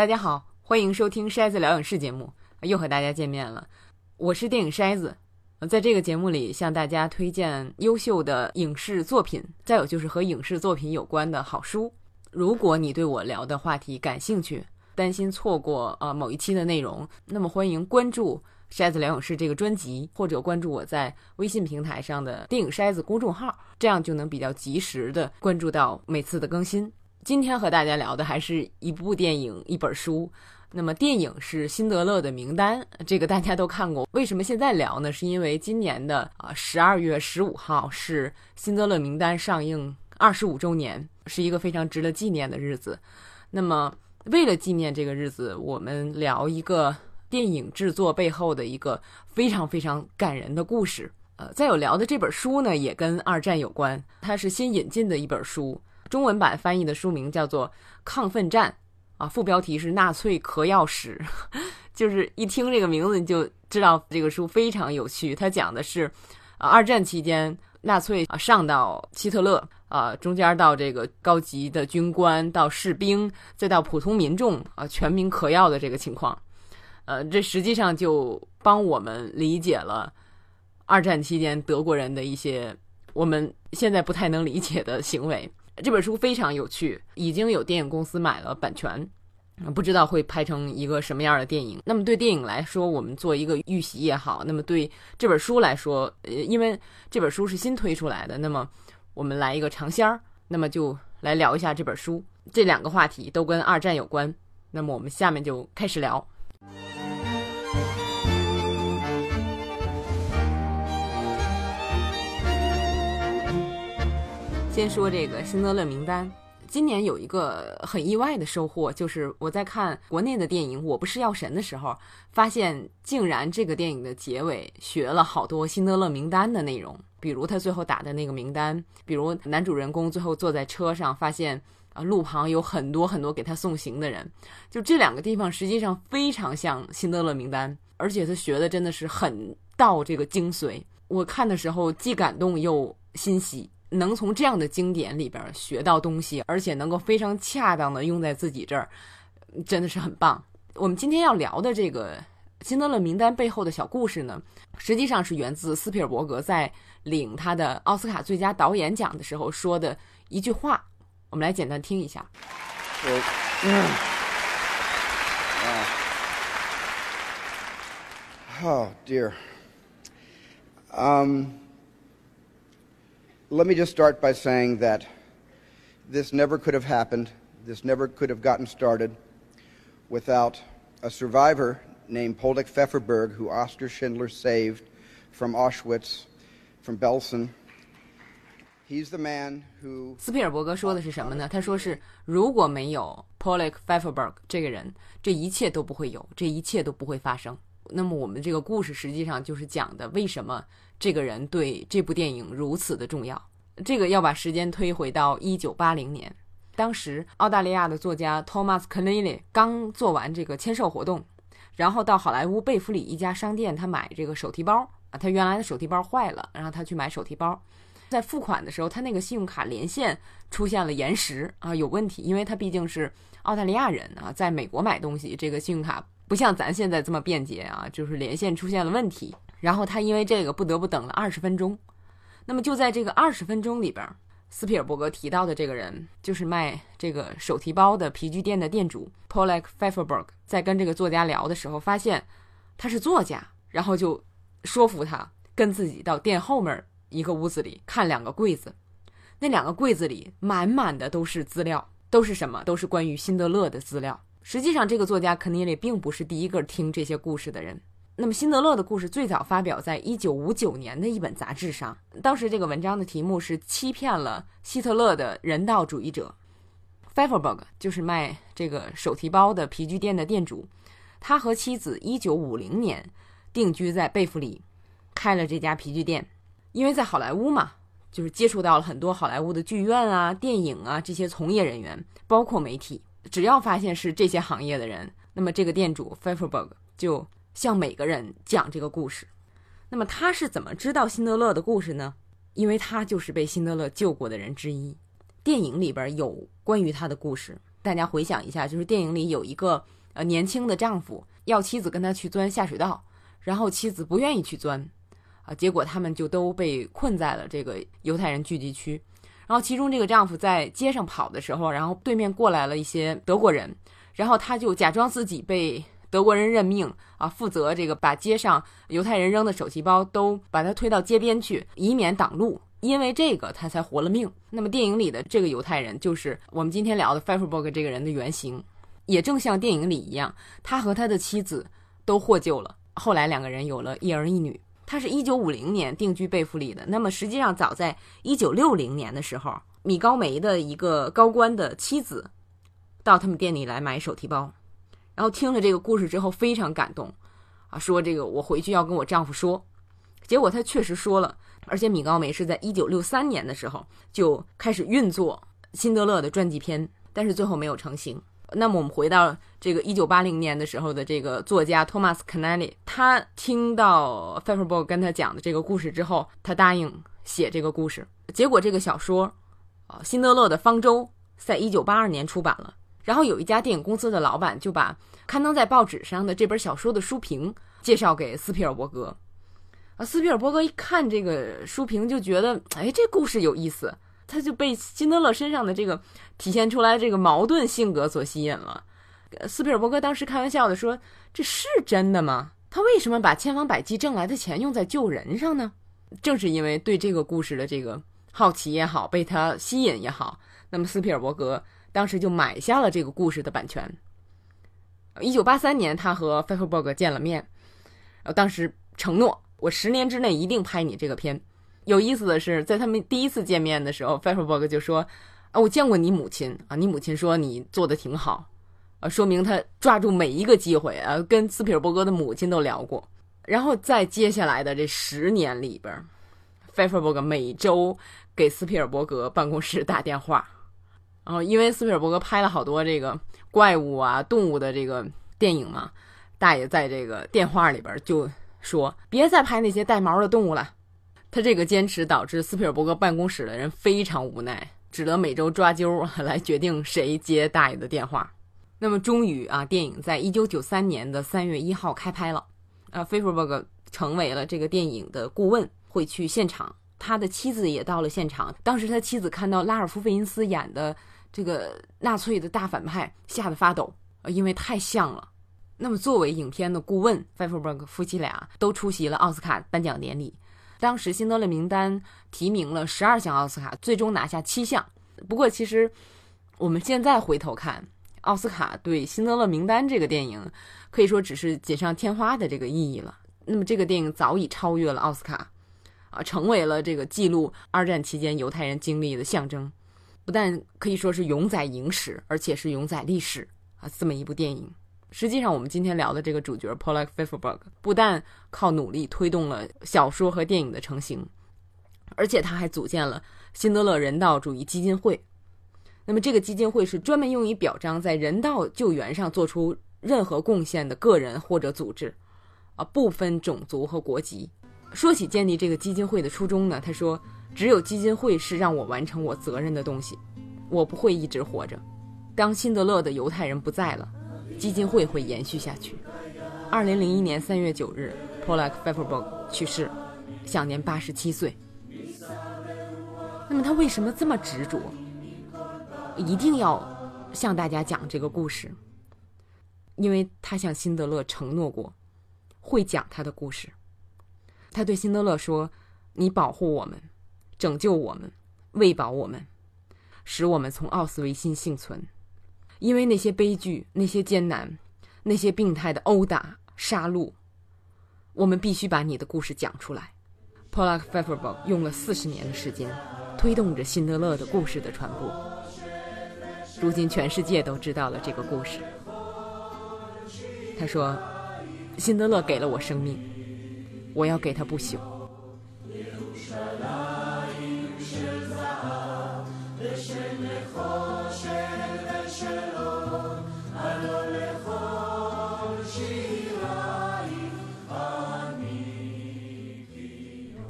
大家好，欢迎收听筛子聊影视节目，又和大家见面了。我是电影筛子，在这个节目里向大家推荐优秀的影视作品，再有就是和影视作品有关的好书。如果你对我聊的话题感兴趣，担心错过呃某一期的内容，那么欢迎关注筛子聊影视这个专辑，或者关注我在微信平台上的电影筛子公众号，这样就能比较及时的关注到每次的更新。今天和大家聊的还是一部电影、一本书。那么电影是《辛德勒的名单》，这个大家都看过。为什么现在聊呢？是因为今年的啊十二月十五号是《辛德勒名单》上映二十五周年，是一个非常值得纪念的日子。那么为了纪念这个日子，我们聊一个电影制作背后的一个非常非常感人的故事。呃，再有聊的这本书呢，也跟二战有关，它是新引进的一本书。中文版翻译的书名叫做《亢奋战》，啊，副标题是《纳粹嗑药史》，就是一听这个名字你就知道这个书非常有趣。它讲的是，啊，二战期间纳粹啊上到希特勒，啊，中间到这个高级的军官，到士兵，再到普通民众，啊，全民嗑药的这个情况，呃，这实际上就帮我们理解了二战期间德国人的一些我们现在不太能理解的行为。这本书非常有趣，已经有电影公司买了版权，不知道会拍成一个什么样的电影。那么对电影来说，我们做一个预习也好；那么对这本书来说，呃，因为这本书是新推出来的，那么我们来一个尝鲜儿，那么就来聊一下这本书。这两个话题都跟二战有关，那么我们下面就开始聊。先说这个《辛德勒名单》，今年有一个很意外的收获，就是我在看国内的电影《我不是药神》的时候，发现竟然这个电影的结尾学了好多《辛德勒名单》的内容，比如他最后打的那个名单，比如男主人公最后坐在车上，发现啊路旁有很多很多给他送行的人，就这两个地方实际上非常像《辛德勒名单》，而且他学的真的是很到这个精髓。我看的时候既感动又欣喜。能从这样的经典里边学到东西，而且能够非常恰当的用在自己这儿，真的是很棒。我们今天要聊的这个辛德勒名单背后的小故事呢，实际上是源自斯皮尔伯格在领他的奥斯卡最佳导演奖的时候说的一句话。我们来简单听一下。Oh dear. Um. Let me just start by saying that this never could have happened, this never could have gotten started without a survivor named Poldek Pfefferberg, who Oscar Schindler saved from Auschwitz, from Belsen. He's the man who 斯皮尔伯格说的是什么呢？他说是如果没有 Pollock Pfefferberg 这个人，这一切都不会有，这一切都不会发生。 那么我们这个故事实际上就是讲的为什么这个人对这部电影如此的重要。这个要把时间推回到一九八零年，当时澳大利亚的作家 Thomas Keneally 刚做完这个签售活动，然后到好莱坞贝弗里一家商店，他买这个手提包啊，他原来的手提包坏了，然后他去买手提包，在付款的时候，他那个信用卡连线出现了延时啊，有问题，因为他毕竟是澳大利亚人啊，在美国买东西，这个信用卡不像咱现在这么便捷啊，就是连线出现了问题，然后他因为这个不得不等了二十分钟。那么就在这个二十分钟里边，斯皮尔伯格提到的这个人就是卖这个手提包的皮具店的店主 Polak Pfefferberg。在跟这个作家聊的时候，发现他是作家，然后就说服他跟自己到店后面一个屋子里看两个柜子。那两个柜子里满满的都是资料，都是什么？都是关于辛德勒的资料。实际上，这个作家肯尼里并不是第一个听这些故事的人。那么，辛德勒的故事最早发表在一九五九年的一本杂志上。当时这个文章的题目是《欺骗了希特勒的人道主义者》。Pfefferberg 就是卖这个手提包的皮具店的店主，他和妻子一九五零年定居在贝弗里，开了这家皮具店。因为在好莱坞嘛，就是接触到了很多好莱坞的剧院啊、电影啊这些从业人员，包括媒体。只要发现是这些行业的人，那么这个店主 Pfefferberg 就。向每个人讲这个故事，那么他是怎么知道辛德勒的故事呢？因为他就是被辛德勒救过的人之一。电影里边有关于他的故事，大家回想一下，就是电影里有一个呃年轻的丈夫要妻子跟他去钻下水道，然后妻子不愿意去钻，啊，结果他们就都被困在了这个犹太人聚集区。然后其中这个丈夫在街上跑的时候，然后对面过来了一些德国人，然后他就假装自己被德国人任命啊，负责这个把街上犹太人扔的手提包都把他推到街边去，以免挡路。因为这个，他才活了命。那么，电影里的这个犹太人，就是我们今天聊的 f e f e r b o g 这个人的原型。也正像电影里一样，他和他的妻子都获救了。后来，两个人有了一儿一女。他是一九五零年定居贝弗利的。那么，实际上早在一九六零年的时候，米高梅的一个高官的妻子到他们店里来买手提包，然后听了这个故事之后非常感动，啊，说这个我回去要跟我丈夫说。结果他确实说了。而且米高梅是在一九六三年的时候就开始运作辛德勒的传记片，但是最后没有成型。那么我们回到这个一九八零年的时候的这个作家托马斯·肯奈利，他听到 f e f e r b o g 跟他讲的这个故事之后，他答应写这个故事。结果这个小说，啊，辛德勒的方舟，在一九八二年出版了。然后有一家电影公司的老板就把刊登在报纸上的这本小说的书评介绍给斯皮尔伯格。啊，斯皮尔伯格一看这个书评，就觉得，哎，这故事有意思，他就被辛德勒身上的这个体现出来这个矛盾性格所吸引了。斯皮尔伯格当时开玩笑的说：“这是真的吗？他为什么把千方百计挣来的钱用在救人上呢？”正是因为对这个故事的这个好奇也好，被他吸引也好，那么斯皮尔伯格当时就买下了这个故事的版权。一九八三年，他和费弗伯格见了面，呃，当时承诺。我十年之内一定拍你这个片。有意思的是，在他们第一次见面的时候 f e f e r g 就说：“啊，我见过你母亲啊，你母亲说你做的挺好，啊，说明他抓住每一个机会啊，跟斯皮尔伯格的母亲都聊过。然后在接下来的这十年里边 f e f e r g 每周给斯皮尔伯格办公室打电话，然后因为斯皮尔伯格拍了好多这个怪物啊、动物的这个电影嘛，大爷在这个电话里边就。”说别再拍那些带毛的动物了。他这个坚持导致斯皮尔伯格办公室的人非常无奈，只得每周抓阄来决定谁接大爷的电话。那么终于啊，电影在一九九三年的三月一号开拍了。啊，菲弗伯格成为了这个电影的顾问，会去现场。他的妻子也到了现场。当时他妻子看到拉尔夫·费因斯演的这个纳粹的大反派，吓得发抖，呃因为太像了。那么，作为影片的顾问 f e f e r b e r g 夫妻俩都出席了奥斯卡颁奖典礼。当时，辛德勒名单提名了十二项奥斯卡，最终拿下七项。不过，其实我们现在回头看，奥斯卡对《辛德勒名单》这个电影可以说只是锦上添花的这个意义了。那么，这个电影早已超越了奥斯卡，啊，成为了这个记录二战期间犹太人经历的象征。不但可以说是永载影史，而且是永载历史啊！这么一部电影。实际上，我们今天聊的这个主角 Polak f i f e r b e r g 不但靠努力推动了小说和电影的成型，而且他还组建了辛德勒人道主义基金会。那么，这个基金会是专门用于表彰在人道救援上做出任何贡献的个人或者组织，啊，不分种族和国籍。说起建立这个基金会的初衷呢，他说：“只有基金会是让我完成我责任的东西，我不会一直活着。当辛德勒的犹太人不在了。”基金会会延续下去。二零零一年三月九日，Polak f e f e r b o g 去世，享年八十七岁。那么他为什么这么执着，一定要向大家讲这个故事？因为他向辛德勒承诺过，会讲他的故事。他对辛德勒说：“你保护我们，拯救我们，喂饱我们，使我们从奥斯维辛幸存。”因为那些悲剧、那些艰难、那些病态的殴打、杀戮，我们必须把你的故事讲出来。Polak f e f e r b o 用了四十年的时间，推动着辛德勒的故事的传播。如今全世界都知道了这个故事。他说：“辛德勒给了我生命，我要给他不朽。”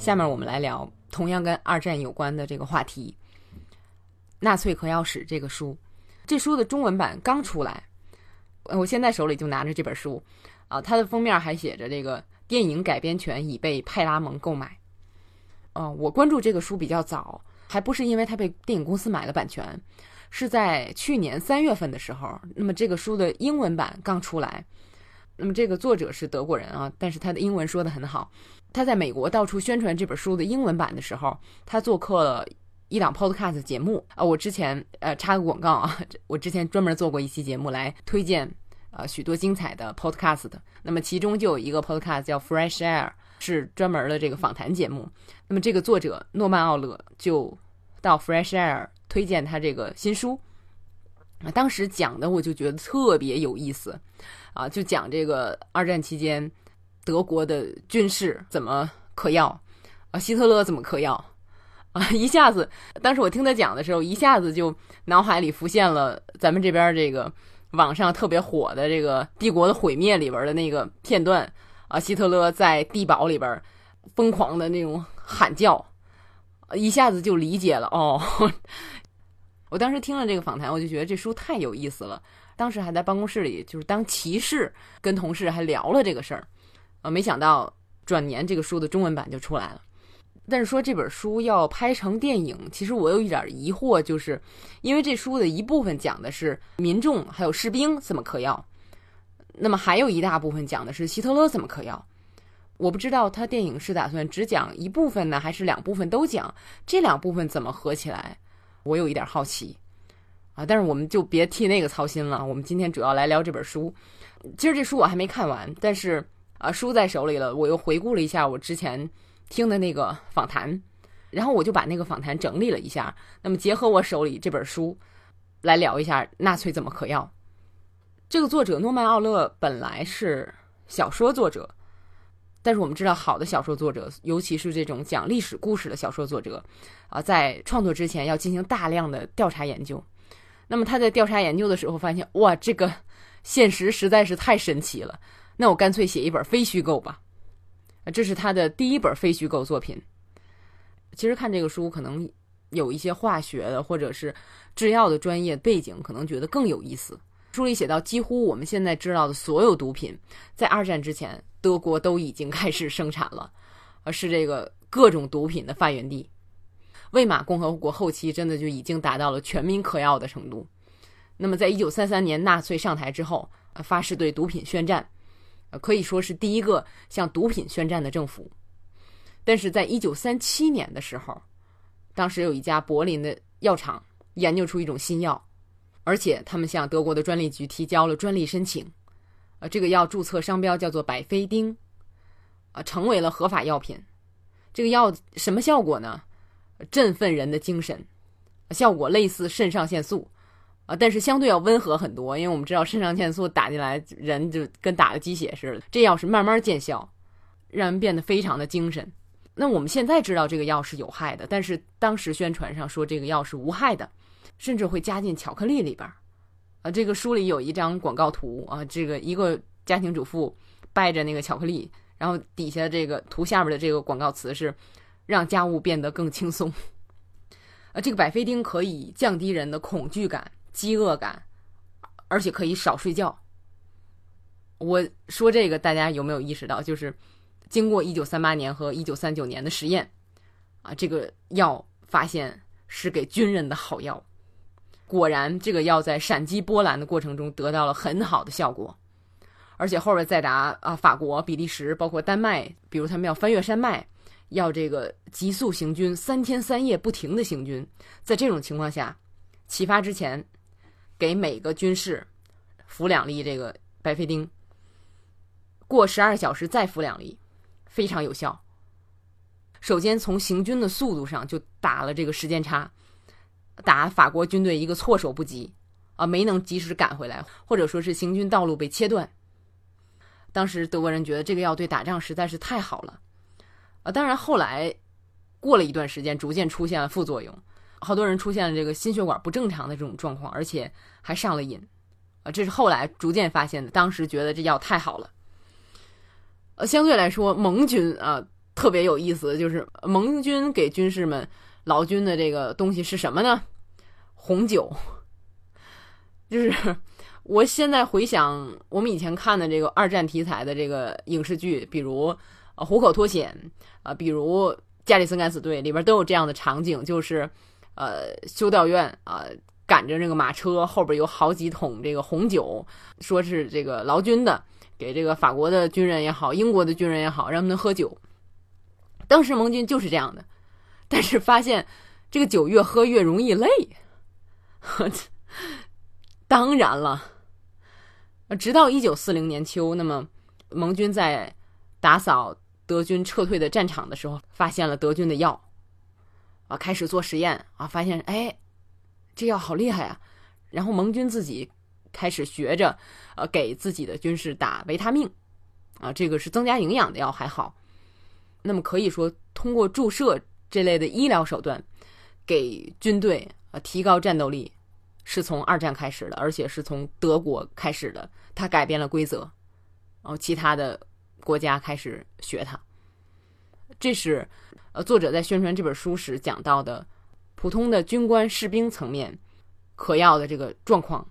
下面我们来聊同样跟二战有关的这个话题，《纳粹嗑药史》这个书，这书的中文版刚出来，我现在手里就拿着这本书，啊，它的封面还写着这个电影改编权已被派拉蒙购买。哦，我关注这个书比较早，还不是因为它被电影公司买了版权，是在去年三月份的时候，那么这个书的英文版刚出来。那么这个作者是德国人啊，但是他的英文说的很好。他在美国到处宣传这本书的英文版的时候，他做客了一档 podcast 节目啊。我之前呃插个广告啊，我之前专门做过一期节目来推荐呃许多精彩的 podcast 的。那么其中就有一个 podcast 叫 Fresh Air，是专门的这个访谈节目。那么这个作者诺曼奥勒就到 Fresh Air 推荐他这个新书啊，当时讲的我就觉得特别有意思。啊，就讲这个二战期间德国的军事怎么嗑药啊，希特勒怎么嗑药啊，一下子，当时我听他讲的时候，一下子就脑海里浮现了咱们这边这个网上特别火的这个《帝国的毁灭》里边的那个片段啊，希特勒在地堡里边疯狂的那种喊叫，一下子就理解了哦。我当时听了这个访谈，我就觉得这书太有意思了。当时还在办公室里，就是当骑士跟同事还聊了这个事儿，啊，没想到转年这个书的中文版就出来了。但是说这本书要拍成电影，其实我有一点疑惑，就是因为这书的一部分讲的是民众还有士兵怎么嗑药，那么还有一大部分讲的是希特勒怎么嗑药。我不知道他电影是打算只讲一部分呢，还是两部分都讲？这两部分怎么合起来？我有一点好奇。啊！但是我们就别替那个操心了。我们今天主要来聊这本书。其实这书我还没看完，但是啊，书在手里了。我又回顾了一下我之前听的那个访谈，然后我就把那个访谈整理了一下。那么结合我手里这本书，来聊一下纳粹怎么嗑药。这个作者诺曼奥勒本来是小说作者，但是我们知道，好的小说作者，尤其是这种讲历史故事的小说作者，啊，在创作之前要进行大量的调查研究。那么他在调查研究的时候发现，哇，这个现实实在是太神奇了。那我干脆写一本非虚构吧。这是他的第一本非虚构作品。其实看这个书，可能有一些化学的或者是制药的专业背景，可能觉得更有意思。书里写到，几乎我们现在知道的所有毒品，在二战之前，德国都已经开始生产了，而是这个各种毒品的发源地。魏玛共和国后期真的就已经达到了全民嗑药的程度。那么，在一九三三年纳粹上台之后，发誓对毒品宣战，呃，可以说是第一个向毒品宣战的政府。但是在一九三七年的时候，当时有一家柏林的药厂研究出一种新药，而且他们向德国的专利局提交了专利申请，呃，这个药注册商标叫做百菲丁，啊，成为了合法药品。这个药什么效果呢？振奋人的精神，效果类似肾上腺素，啊，但是相对要温和很多。因为我们知道肾上腺素打进来，人就跟打了鸡血似的。这药是慢慢见效，让人变得非常的精神。那我们现在知道这个药是有害的，但是当时宣传上说这个药是无害的，甚至会加进巧克力里边。啊，这个书里有一张广告图啊，这个一个家庭主妇掰着那个巧克力，然后底下这个图下面的这个广告词是。让家务变得更轻松。啊，这个百菲丁可以降低人的恐惧感、饥饿感，而且可以少睡觉。我说这个，大家有没有意识到？就是经过一九三八年和一九三九年的实验，啊，这个药发现是给军人的好药。果然，这个药在闪击波兰的过程中得到了很好的效果，而且后边再打啊，法国、比利时，包括丹麦，比如他们要翻越山脉。要这个急速行军，三天三夜不停的行军，在这种情况下，起发之前，给每个军士服两粒这个白菲丁，过十二小时再服两粒，非常有效。首先从行军的速度上就打了这个时间差，打法国军队一个措手不及啊，没能及时赶回来，或者说是行军道路被切断。当时德国人觉得这个药对打仗实在是太好了。啊，当然，后来过了一段时间，逐渐出现了副作用，好多人出现了这个心血管不正常的这种状况，而且还上了瘾。啊，这是后来逐渐发现的。当时觉得这药太好了。呃，相对来说，盟军啊特别有意思，就是盟军给军士们老军的这个东西是什么呢？红酒。就是我现在回想我们以前看的这个二战题材的这个影视剧，比如《虎口脱险》啊，比如《加里森敢死队》里边都有这样的场景，就是呃修道院啊赶着这个马车，后边有好几桶这个红酒，说是这个劳军的，给这个法国的军人也好，英国的军人也好，让他们喝酒。当时盟军就是这样的，但是发现这个酒越喝越容易累。当然了，直到一九四零年秋，那么盟军在打扫德军撤退的战场的时候，发现了德军的药，啊，开始做实验啊，发现哎，这药好厉害啊！然后盟军自己开始学着，呃，给自己的军士打维他命，啊，这个是增加营养的药还好。那么可以说，通过注射这类的医疗手段，给军队啊提高战斗力。是从二战开始的，而且是从德国开始的。他改变了规则，然后其他的国家开始学他。这是呃作者在宣传这本书时讲到的普通的军官士兵层面嗑药的这个状况。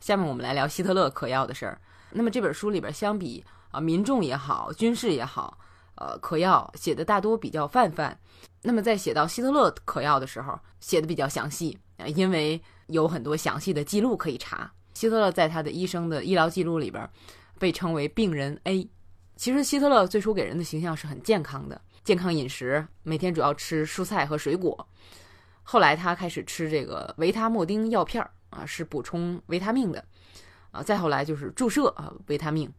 下面我们来聊希特勒嗑药的事儿。那么这本书里边，相比啊民众也好，军事也好，呃嗑药写的大多比较泛泛。那么在写到希特勒嗑药的时候，写的比较详细。因为有很多详细的记录可以查，希特勒在他的医生的医疗记录里边被称为病人 A。其实希特勒最初给人的形象是很健康的，健康饮食，每天主要吃蔬菜和水果。后来他开始吃这个维他莫丁药片儿啊，是补充维他命的啊。再后来就是注射啊维他命，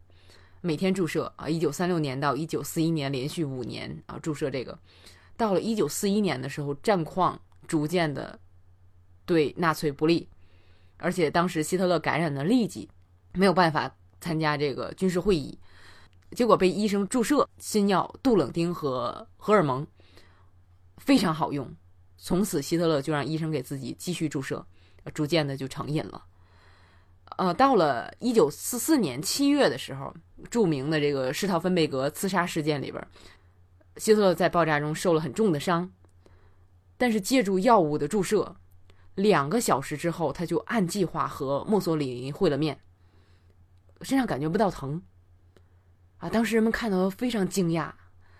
每天注射啊。一九三六年到一九四一年连续五年啊注射这个，到了一九四一年的时候，战况逐渐的。对纳粹不利，而且当时希特勒感染了痢疾，没有办法参加这个军事会议，结果被医生注射新药杜冷丁和荷尔蒙，非常好用。从此希特勒就让医生给自己继续注射，逐渐的就成瘾了。呃，到了一九四四年七月的时候，著名的这个施陶芬贝格刺杀事件里边，希特勒在爆炸中受了很重的伤，但是借助药物的注射。两个小时之后，他就按计划和墨索里尼会了面，身上感觉不到疼，啊！当时人们看到非常惊讶。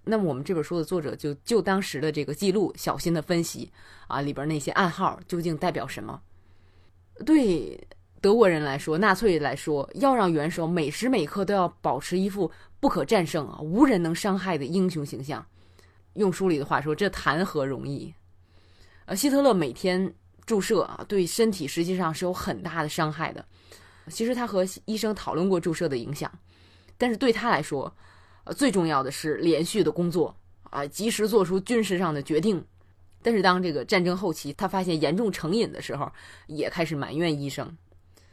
那么我们这本书的作者就就当时的这个记录，小心的分析啊，里边那些暗号究竟代表什么？对德国人来说，纳粹来说，要让元首每时每刻都要保持一副不可战胜啊、无人能伤害的英雄形象。用书里的话说，这谈何容易？呃，希特勒每天。注射啊，对身体实际上是有很大的伤害的。其实他和医生讨论过注射的影响，但是对他来说，呃，最重要的是连续的工作啊，及时做出军事上的决定。但是当这个战争后期，他发现严重成瘾的时候，也开始埋怨医生。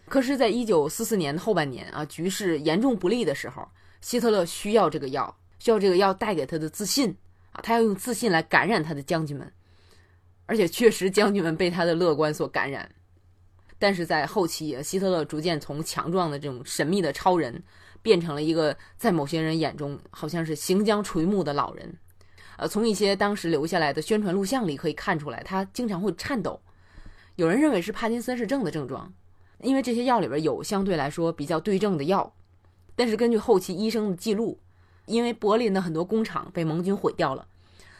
可是，在一九四四年的后半年啊，局势严重不利的时候，希特勒需要这个药，需要这个药带给他的自信啊，他要用自信来感染他的将军们。而且确实，将军们被他的乐观所感染。但是在后期，希特勒逐渐从强壮的这种神秘的超人，变成了一个在某些人眼中好像是行将垂暮的老人。呃，从一些当时留下来的宣传录像里可以看出来，他经常会颤抖。有人认为是帕金森氏症的症状，因为这些药里边有相对来说比较对症的药。但是根据后期医生的记录，因为柏林的很多工厂被盟军毁掉了，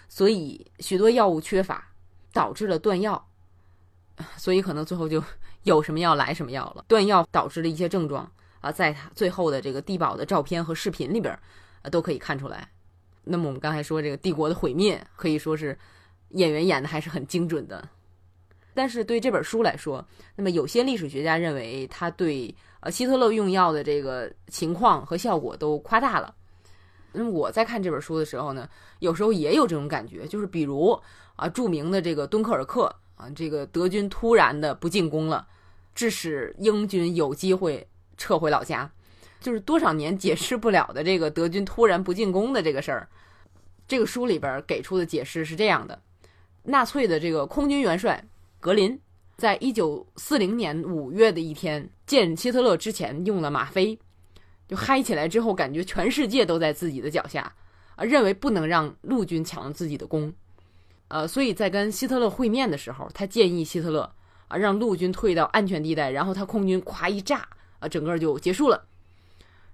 所以许多药物缺乏。导致了断药，所以可能最后就有什么药来什么药了。断药导致的一些症状在他最后的这个地堡的照片和视频里边啊都可以看出来。那么我们刚才说这个帝国的毁灭，可以说是演员演的还是很精准的。但是对这本书来说，那么有些历史学家认为他对呃希特勒用药的这个情况和效果都夸大了。那么我在看这本书的时候呢，有时候也有这种感觉，就是比如。啊，著名的这个敦刻尔克啊，这个德军突然的不进攻了，致使英军有机会撤回老家，就是多少年解释不了的这个德军突然不进攻的这个事儿。这个书里边给出的解释是这样的：纳粹的这个空军元帅格林，在一九四零年五月的一天见希特勒之前用了吗啡，就嗨起来之后，感觉全世界都在自己的脚下，啊，认为不能让陆军抢了自己的功。呃，所以在跟希特勒会面的时候，他建议希特勒啊，让陆军退到安全地带，然后他空军咵一炸啊，整个就结束了。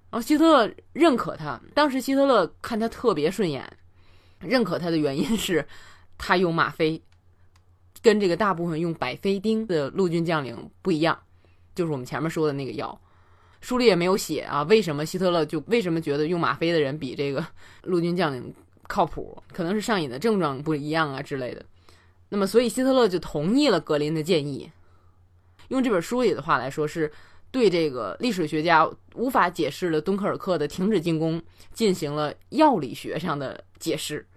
然后希特勒认可他，当时希特勒看他特别顺眼，认可他的原因是，他用吗啡，跟这个大部分用百菲丁的陆军将领不一样，就是我们前面说的那个药。书里也没有写啊，为什么希特勒就为什么觉得用吗啡的人比这个 陆军将领靠谱？可能是上瘾的症状不一样啊之类的。那么，所以希特勒就同意了格林的建议。用这本书里的话来说，是对这个历史学家无法解释的敦刻尔克的停止进攻进行了药理学上的解释。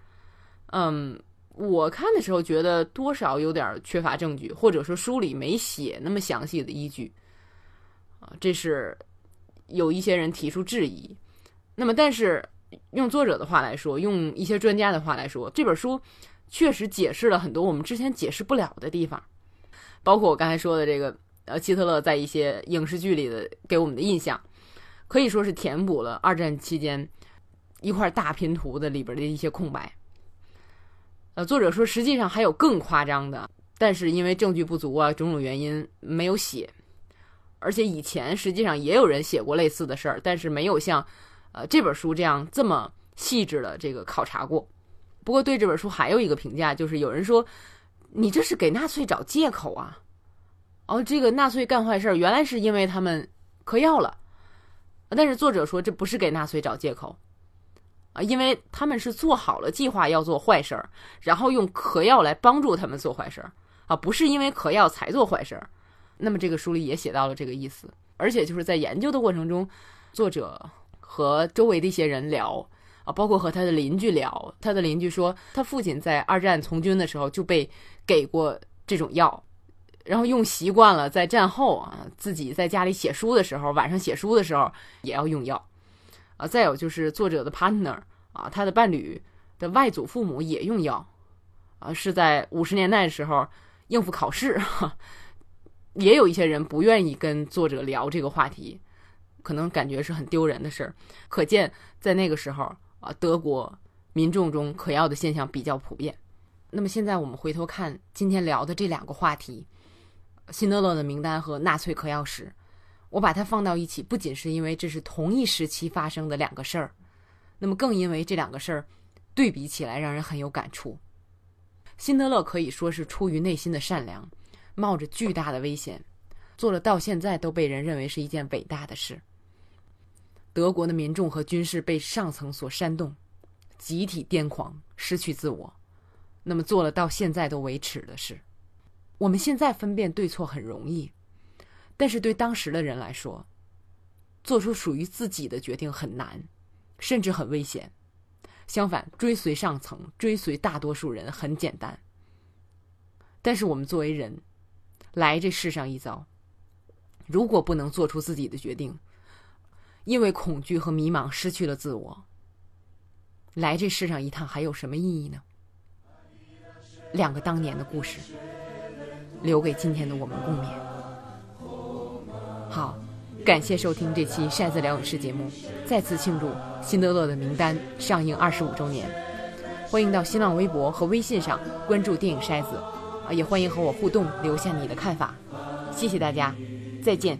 嗯，我看的时候觉得多少有点缺乏证据，或者说书里没写那么详细的依据啊，这是。有一些人提出质疑，那么但是用作者的话来说，用一些专家的话来说，这本书确实解释了很多我们之前解释不了的地方，包括我刚才说的这个呃，希特勒在一些影视剧里的给我们的印象，可以说是填补了二战期间一块大拼图的里边的一些空白。呃，作者说实际上还有更夸张的，但是因为证据不足啊，种种原因没有写。而且以前实际上也有人写过类似的事儿，但是没有像，呃这本书这样这么细致的这个考察过。不过对这本书还有一个评价，就是有人说，你这是给纳粹找借口啊！哦，这个纳粹干坏事儿原来是因为他们嗑药了，但是作者说这不是给纳粹找借口啊，因为他们是做好了计划要做坏事儿，然后用嗑药来帮助他们做坏事儿啊，不是因为嗑药才做坏事儿。那么这个书里也写到了这个意思，而且就是在研究的过程中，作者和周围的一些人聊啊，包括和他的邻居聊，他的邻居说他父亲在二战从军的时候就被给过这种药，然后用习惯了，在战后啊自己在家里写书的时候，晚上写书的时候也要用药啊。再有就是作者的 partner 啊，他的伴侣的外祖父母也用药啊，是在五十年代的时候应付考试。也有一些人不愿意跟作者聊这个话题，可能感觉是很丢人的事儿。可见在那个时候啊，德国民众中嗑药的现象比较普遍。那么现在我们回头看今天聊的这两个话题，辛德勒的名单和纳粹嗑药史，我把它放到一起，不仅是因为这是同一时期发生的两个事儿，那么更因为这两个事儿对比起来让人很有感触。辛德勒可以说是出于内心的善良。冒着巨大的危险，做了到现在都被人认为是一件伟大的事。德国的民众和军事被上层所煽动，集体癫狂，失去自我，那么做了到现在都为耻的事。我们现在分辨对错很容易，但是对当时的人来说，做出属于自己的决定很难，甚至很危险。相反，追随上层，追随大多数人很简单。但是我们作为人，来这世上一遭，如果不能做出自己的决定，因为恐惧和迷茫失去了自我，来这世上一趟还有什么意义呢？两个当年的故事，留给今天的我们共勉。好，感谢收听这期《筛子聊影视》节目，再次庆祝《辛德勒的名单》上映二十五周年，欢迎到新浪微博和微信上关注电影筛子。啊也欢迎和我互动，留下你的看法。谢谢大家，再见。